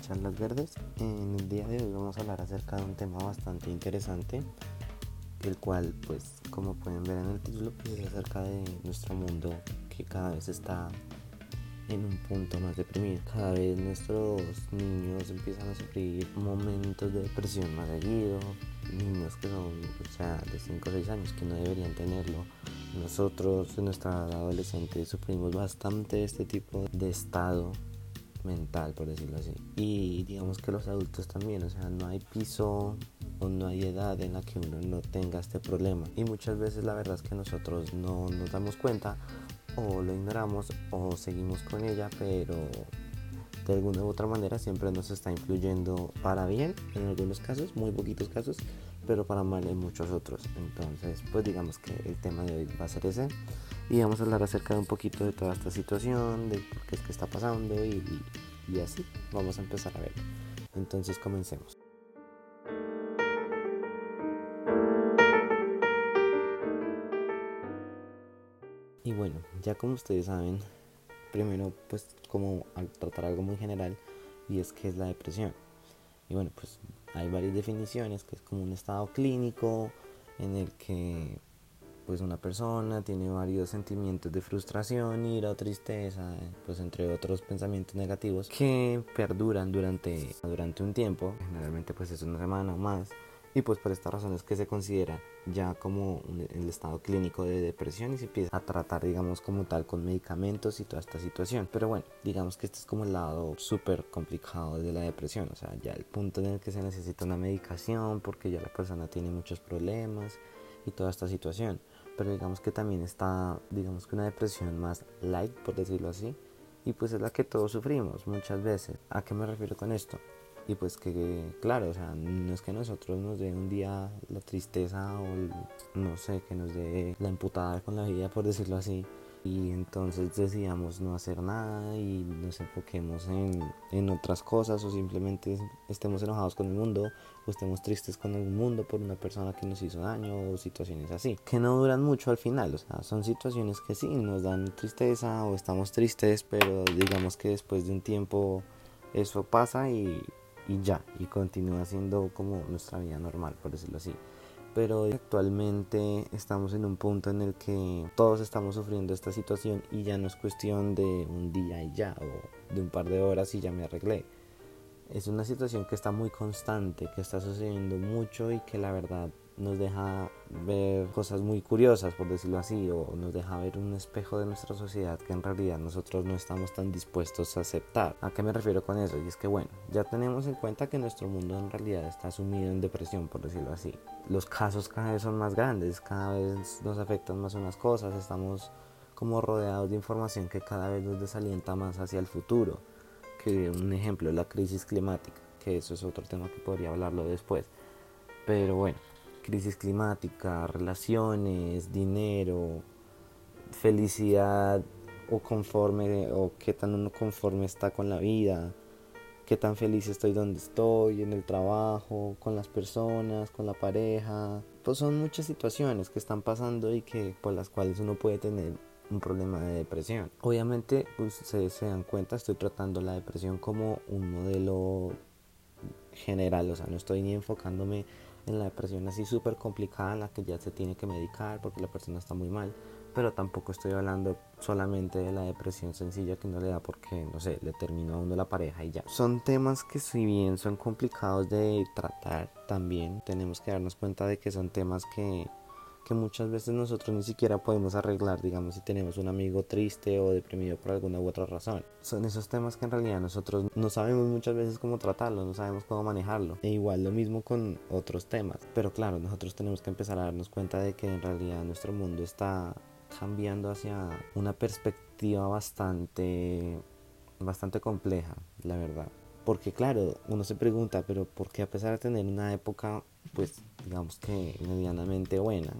Charlas Verdes. En el día de hoy vamos a hablar acerca de un tema bastante interesante, el cual, pues, como pueden ver en el título, pues, es acerca de nuestro mundo que cada vez está en un punto más deprimido. Cada vez nuestros niños empiezan a sufrir momentos de depresión más seguido, niños que son, o sea, de 5 o 6 años que no deberían tenerlo. Nosotros en nuestra adolescente sufrimos bastante este tipo de estado mental, por decirlo así. Y digamos que los adultos también, o sea, no hay piso o no hay edad en la que uno no tenga este problema. Y muchas veces la verdad es que nosotros no nos damos cuenta o lo ignoramos o seguimos con ella, pero de alguna u otra manera siempre nos está influyendo para bien en algunos casos, muy poquitos casos, pero para mal en muchos otros. Entonces, pues digamos que el tema de hoy va a ser ese y vamos a hablar acerca de un poquito de toda esta situación, de qué es que está pasando y, y así vamos a empezar a ver. Entonces, comencemos. Y bueno, ya como ustedes saben, primero pues como al tratar algo muy general y es que es la depresión. Y bueno, pues hay varias definiciones, que es como un estado clínico en el que pues una persona tiene varios sentimientos de frustración, ira tristeza, pues entre otros pensamientos negativos que perduran durante, durante un tiempo, generalmente pues es una semana o más, y pues por esta razón es que se considera ya como el estado clínico de depresión y se empieza a tratar digamos como tal con medicamentos y toda esta situación. Pero bueno digamos que este es como el lado súper complicado de la depresión. O sea ya el punto en el que se necesita una medicación porque ya la persona tiene muchos problemas y toda esta situación. Pero digamos que también está digamos que una depresión más light por decirlo así. Y pues es la que todos sufrimos muchas veces. A qué me refiero con esto y pues que claro, o sea, no es que nosotros nos dé un día la tristeza o no sé, que nos dé la imputada con la vida, por decirlo así, y entonces decidamos no hacer nada y nos enfoquemos en, en, otras cosas o simplemente estemos enojados con el mundo o estemos tristes con el mundo por una persona que nos hizo daño o situaciones así, que no duran mucho al final, o sea, son situaciones que sí nos dan tristeza o estamos tristes, pero digamos que después de un tiempo eso pasa y y ya, y continúa siendo como nuestra vida normal, por decirlo así. Pero actualmente estamos en un punto en el que todos estamos sufriendo esta situación y ya no es cuestión de un día y ya, o de un par de horas y ya me arreglé. Es una situación que está muy constante, que está sucediendo mucho y que la verdad nos deja ver cosas muy curiosas, por decirlo así, o nos deja ver un espejo de nuestra sociedad que en realidad nosotros no estamos tan dispuestos a aceptar. ¿A qué me refiero con eso? Y es que bueno, ya tenemos en cuenta que nuestro mundo en realidad está sumido en depresión, por decirlo así. Los casos cada vez son más grandes, cada vez nos afectan más unas cosas, estamos como rodeados de información que cada vez nos desalienta más hacia el futuro. Que un ejemplo, la crisis climática, que eso es otro tema que podría hablarlo después. Pero bueno, crisis climática, relaciones, dinero, felicidad o conforme o qué tan uno conforme está con la vida, qué tan feliz estoy donde estoy, en el trabajo, con las personas, con la pareja. Pues son muchas situaciones que están pasando y que por las cuales uno puede tener un problema de depresión. Obviamente, ustedes se dan cuenta, estoy tratando la depresión como un modelo general, o sea, no estoy ni enfocándome en la depresión así súper complicada en la que ya se tiene que medicar porque la persona está muy mal, pero tampoco estoy hablando solamente de la depresión sencilla que no le da porque, no sé, le terminó a uno la pareja y ya. Son temas que si bien son complicados de tratar, también tenemos que darnos cuenta de que son temas que que muchas veces nosotros ni siquiera podemos arreglar, digamos, si tenemos un amigo triste o deprimido por alguna u otra razón. Son esos temas que en realidad nosotros no sabemos muchas veces cómo tratarlos, no sabemos cómo manejarlo. E igual lo mismo con otros temas. Pero claro, nosotros tenemos que empezar a darnos cuenta de que en realidad nuestro mundo está cambiando hacia una perspectiva bastante bastante compleja, la verdad. Porque claro, uno se pregunta, pero ¿por qué a pesar de tener una época, pues digamos que medianamente buena,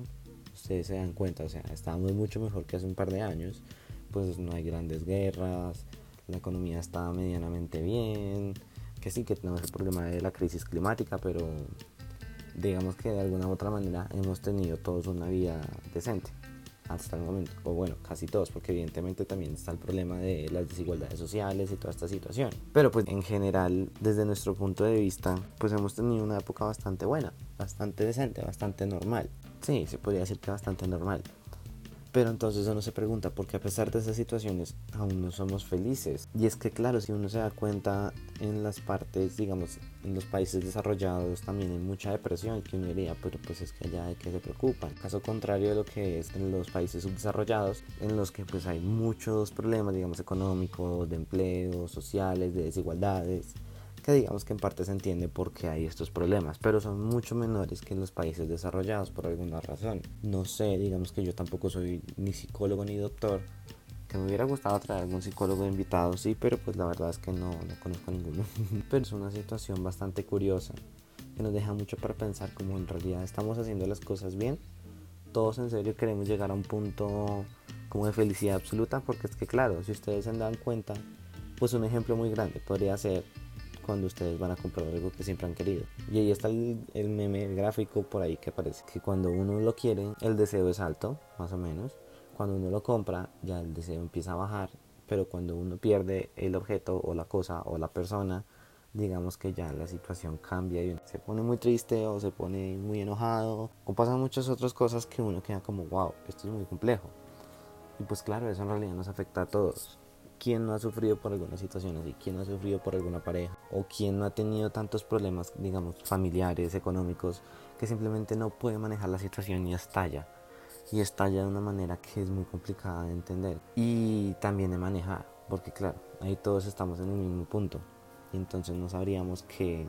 ustedes se dan cuenta, o sea, estamos mucho mejor que hace un par de años, pues no hay grandes guerras, la economía está medianamente bien, que sí que tenemos el problema de la crisis climática, pero digamos que de alguna u otra manera hemos tenido todos una vida decente hasta el momento, o bueno, casi todos, porque evidentemente también está el problema de las desigualdades sociales y toda esta situación. Pero pues en general, desde nuestro punto de vista, pues hemos tenido una época bastante buena, bastante decente, bastante normal. Sí, se podría decir que bastante normal. Pero entonces uno se pregunta por qué a pesar de esas situaciones aún no somos felices. Y es que claro, si uno se da cuenta en las partes, digamos, en los países desarrollados también hay mucha depresión que uno diría, pero pues es que allá hay que se preocupan. Caso contrario de lo que es en los países subdesarrollados, en los que pues hay muchos problemas, digamos, económicos, de empleo, sociales, de desigualdades que digamos que en parte se entiende por qué hay estos problemas, pero son mucho menores que en los países desarrollados por alguna razón. No sé, digamos que yo tampoco soy ni psicólogo ni doctor, que me hubiera gustado traer algún psicólogo invitado, sí, pero pues la verdad es que no, no conozco ninguno. pero es una situación bastante curiosa, que nos deja mucho para pensar como en realidad estamos haciendo las cosas bien. Todos en serio queremos llegar a un punto como de felicidad absoluta, porque es que claro, si ustedes se dan cuenta, pues un ejemplo muy grande podría ser cuando ustedes van a comprar algo que siempre han querido. Y ahí está el, meme el gráfico por ahí que aparece que cuando uno lo quiere, el deseo es alto, más o menos. Cuando uno lo compra, ya el deseo empieza a bajar. Pero cuando uno pierde el objeto o la cosa o la persona, digamos que ya la situación cambia y se pone muy triste o se pone muy enojado o pasan muchas otras cosas que uno queda como, wow, esto es muy complejo. Y pues claro, eso en realidad nos afecta a todos. ¿Quién no ha sufrido por alguna situación así? ¿Quién no ha sufrido por alguna pareja? ¿O quién no ha tenido tantos problemas, digamos, familiares, económicos, que simplemente no puede manejar la situación y estalla? Y estalla de una manera que es muy complicada de entender. Y también de manejar, porque claro, ahí todos estamos en el mismo punto. Y entonces no sabríamos qué,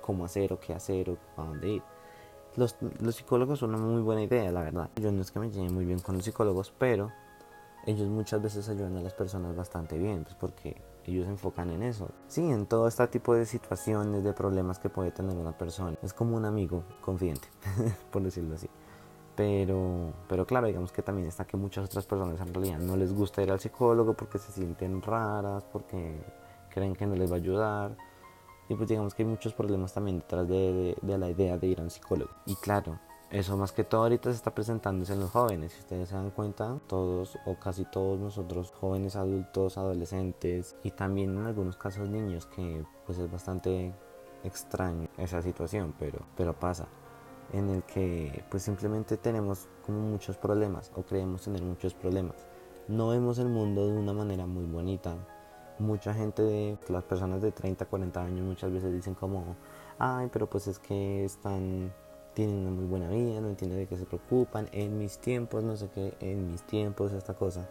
cómo hacer o qué hacer o a dónde ir. Los, los psicólogos son una muy buena idea, la verdad. Yo no es que me lleve muy bien con los psicólogos, pero ellos muchas veces ayudan a las personas bastante bien, pues porque ellos se enfocan en eso. Sí, en todo este tipo de situaciones, de problemas que puede tener una persona. Es como un amigo confidente, por decirlo así. Pero, pero claro, digamos que también está que muchas otras personas en realidad no les gusta ir al psicólogo porque se sienten raras, porque creen que no les va a ayudar. Y pues digamos que hay muchos problemas también detrás de, de, de la idea de ir a un psicólogo. Y claro, eso más que todo ahorita se está presentándose en los jóvenes. Si ustedes se dan cuenta, todos o casi todos nosotros, jóvenes, adultos, adolescentes y también en algunos casos niños, que pues es bastante extraño esa situación, pero, pero pasa. En el que pues simplemente tenemos como muchos problemas o creemos tener muchos problemas. No vemos el mundo de una manera muy bonita. Mucha gente, de, las personas de 30, 40 años muchas veces dicen como, ay, pero pues es que están tienen una muy buena vida, no entiendo de qué se preocupan, en mis tiempos, no sé qué, en mis tiempos, esta cosa.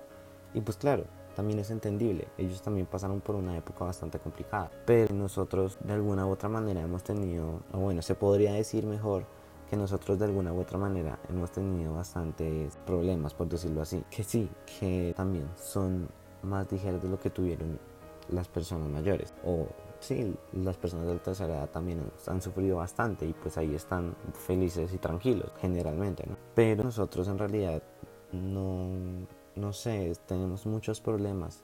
Y pues claro, también es entendible, ellos también pasaron por una época bastante complicada, pero nosotros de alguna u otra manera hemos tenido, o bueno, se podría decir mejor que nosotros de alguna u otra manera hemos tenido bastantes problemas, por decirlo así, que sí, que también son más ligeros de lo que tuvieron las personas mayores, o sí, las personas de la tercera edad también han sufrido bastante y pues ahí están felices y tranquilos generalmente, ¿no? Pero nosotros en realidad no, no sé, tenemos muchos problemas.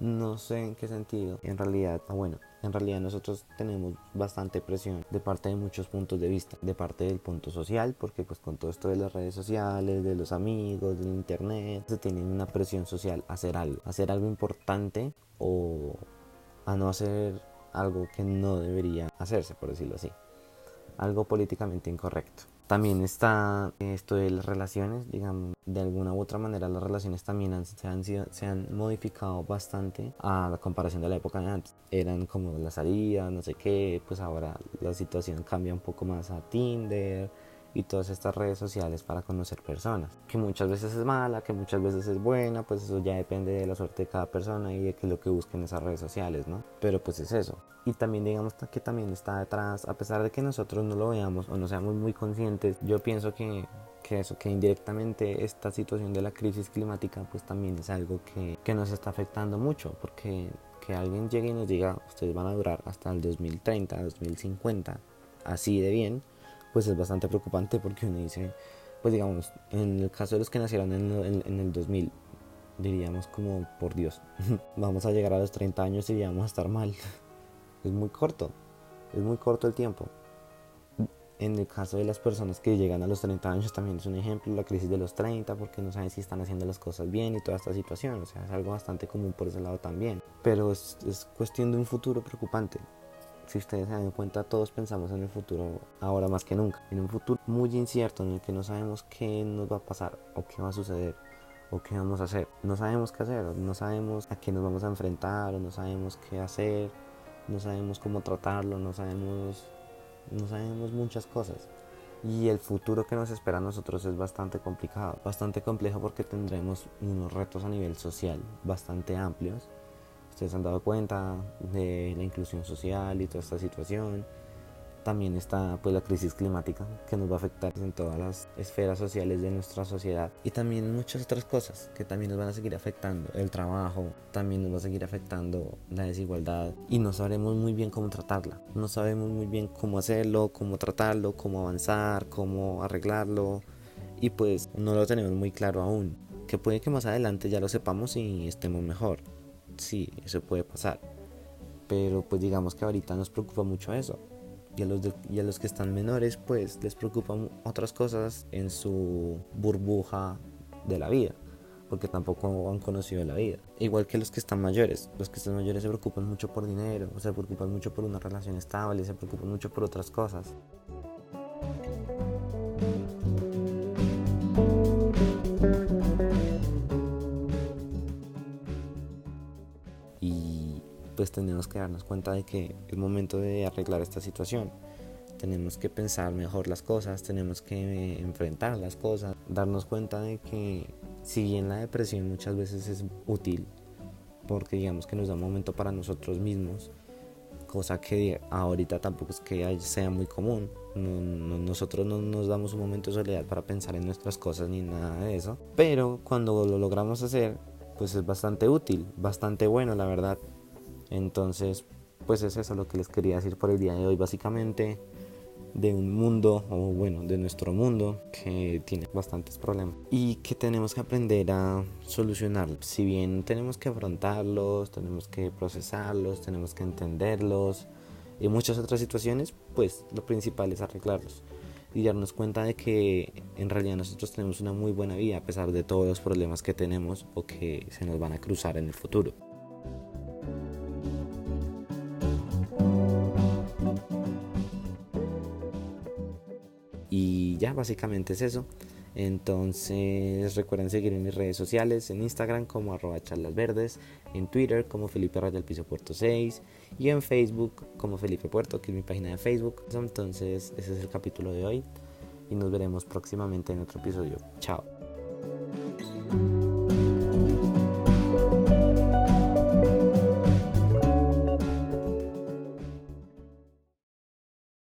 No sé en qué sentido. En realidad, ah, bueno, en realidad nosotros tenemos bastante presión de parte de muchos puntos de vista, de parte del punto social, porque pues con todo esto de las redes sociales, de los amigos, del internet, se tiene una presión social a hacer algo, hacer algo importante o a no hacer algo que no debería hacerse, por decirlo así. Algo políticamente incorrecto. También está esto de las relaciones, digamos, de alguna u otra manera las relaciones también se, han se han modificado bastante a la comparación de la época de antes. Eran como las salidas, no sé qué, pues ahora la situación cambia un poco más a Tinder, y todas estas redes sociales para conocer personas. Que muchas veces es mala, que muchas veces es buena, pues eso ya depende de la suerte de cada persona y de qué es lo que busquen esas redes sociales, ¿no? Pero pues es eso. Y también digamos que también está detrás, a pesar de que nosotros no lo veamos o no seamos muy conscientes, yo pienso que que eso, que indirectamente esta situación de la crisis climática pues también es algo que, que, nos está afectando mucho, porque que alguien llegue y nos diga, ustedes van a durar hasta el 2030, 2050, así de bien, pues es bastante preocupante porque uno dice, pues digamos, en el caso de los que nacieron en, en, el 2000, diríamos como, por Dios, vamos a llegar a los 30 años y ya vamos a estar mal. Es muy corto, es muy corto el tiempo. En el caso de las personas que llegan a los 30 años también es un ejemplo, la crisis de los 30, porque no saben si están haciendo las cosas bien y toda esta situación. O sea, es algo bastante común por ese lado también. Pero es, es cuestión de un futuro preocupante. Si ustedes se dan cuenta, todos pensamos en el futuro ahora más que nunca. En un futuro muy incierto en el que no sabemos qué nos va a pasar o qué va a suceder o qué vamos a hacer. No sabemos qué hacer, no sabemos a qué nos vamos a enfrentar, o no sabemos qué hacer, no sabemos cómo tratarlo, no sabemos, no sabemos muchas cosas. Y el futuro que nos espera a nosotros es bastante complicado, bastante complejo porque tendremos unos retos a nivel social bastante amplios. Ustedes han dado cuenta de la inclusión social y toda esta situación. También está pues la crisis climática que nos va a afectar en todas las esferas sociales de nuestra sociedad y también muchas otras cosas que también nos van a seguir afectando. El trabajo también nos va a seguir afectando la desigualdad y no sabremos muy bien cómo tratarla. No sabemos muy bien cómo hacerlo cómo tratarlo cómo avanzar cómo arreglarlo y pues no lo tenemos muy claro aún. Que puede que más adelante ya lo sepamos y estemos mejor sí eso puede pasar pero pues digamos que ahorita nos preocupa mucho eso y a, los y a los que están menores pues les preocupan otras cosas en su burbuja de la vida porque tampoco han conocido la vida. Igual que los que están mayores. Los que están mayores se preocupan mucho por dinero, se preocupan mucho por una relación estable, se preocupan mucho por otras cosas. Pues tenemos que darnos cuenta de que es momento de arreglar esta situación. Tenemos que pensar mejor las cosas, tenemos que enfrentar las cosas, darnos cuenta de que si bien la depresión muchas veces es útil, porque digamos que nos da un momento para nosotros mismos, cosa que ahorita tampoco es que sea muy común. nosotros no nos damos un momento de soledad para pensar en nuestras cosas ni nada de eso. Pero cuando lo logramos hacer, pues es bastante útil, bastante bueno, la verdad. Entonces, pues es eso lo que les quería decir por el día de hoy, básicamente de un mundo, o bueno, de nuestro mundo que tiene bastantes problemas y que tenemos que aprender a solucionar. Si bien tenemos que afrontarlos, tenemos que procesarlos, tenemos que entenderlos y muchas otras situaciones, pues lo principal es arreglarlos y darnos cuenta de que en realidad nosotros tenemos una muy buena vida a pesar de todos los problemas que tenemos o que se nos van a cruzar en el futuro. Básicamente es eso. Entonces recuerden seguirme en mis redes sociales, en Instagram como arroba charlasverdes, en Twitter como Felipe Ray del Piso Puerto 6 y en Facebook como Felipe Puerto, que es mi página de Facebook. Entonces ese es el capítulo de hoy y nos veremos próximamente en otro episodio. Chao.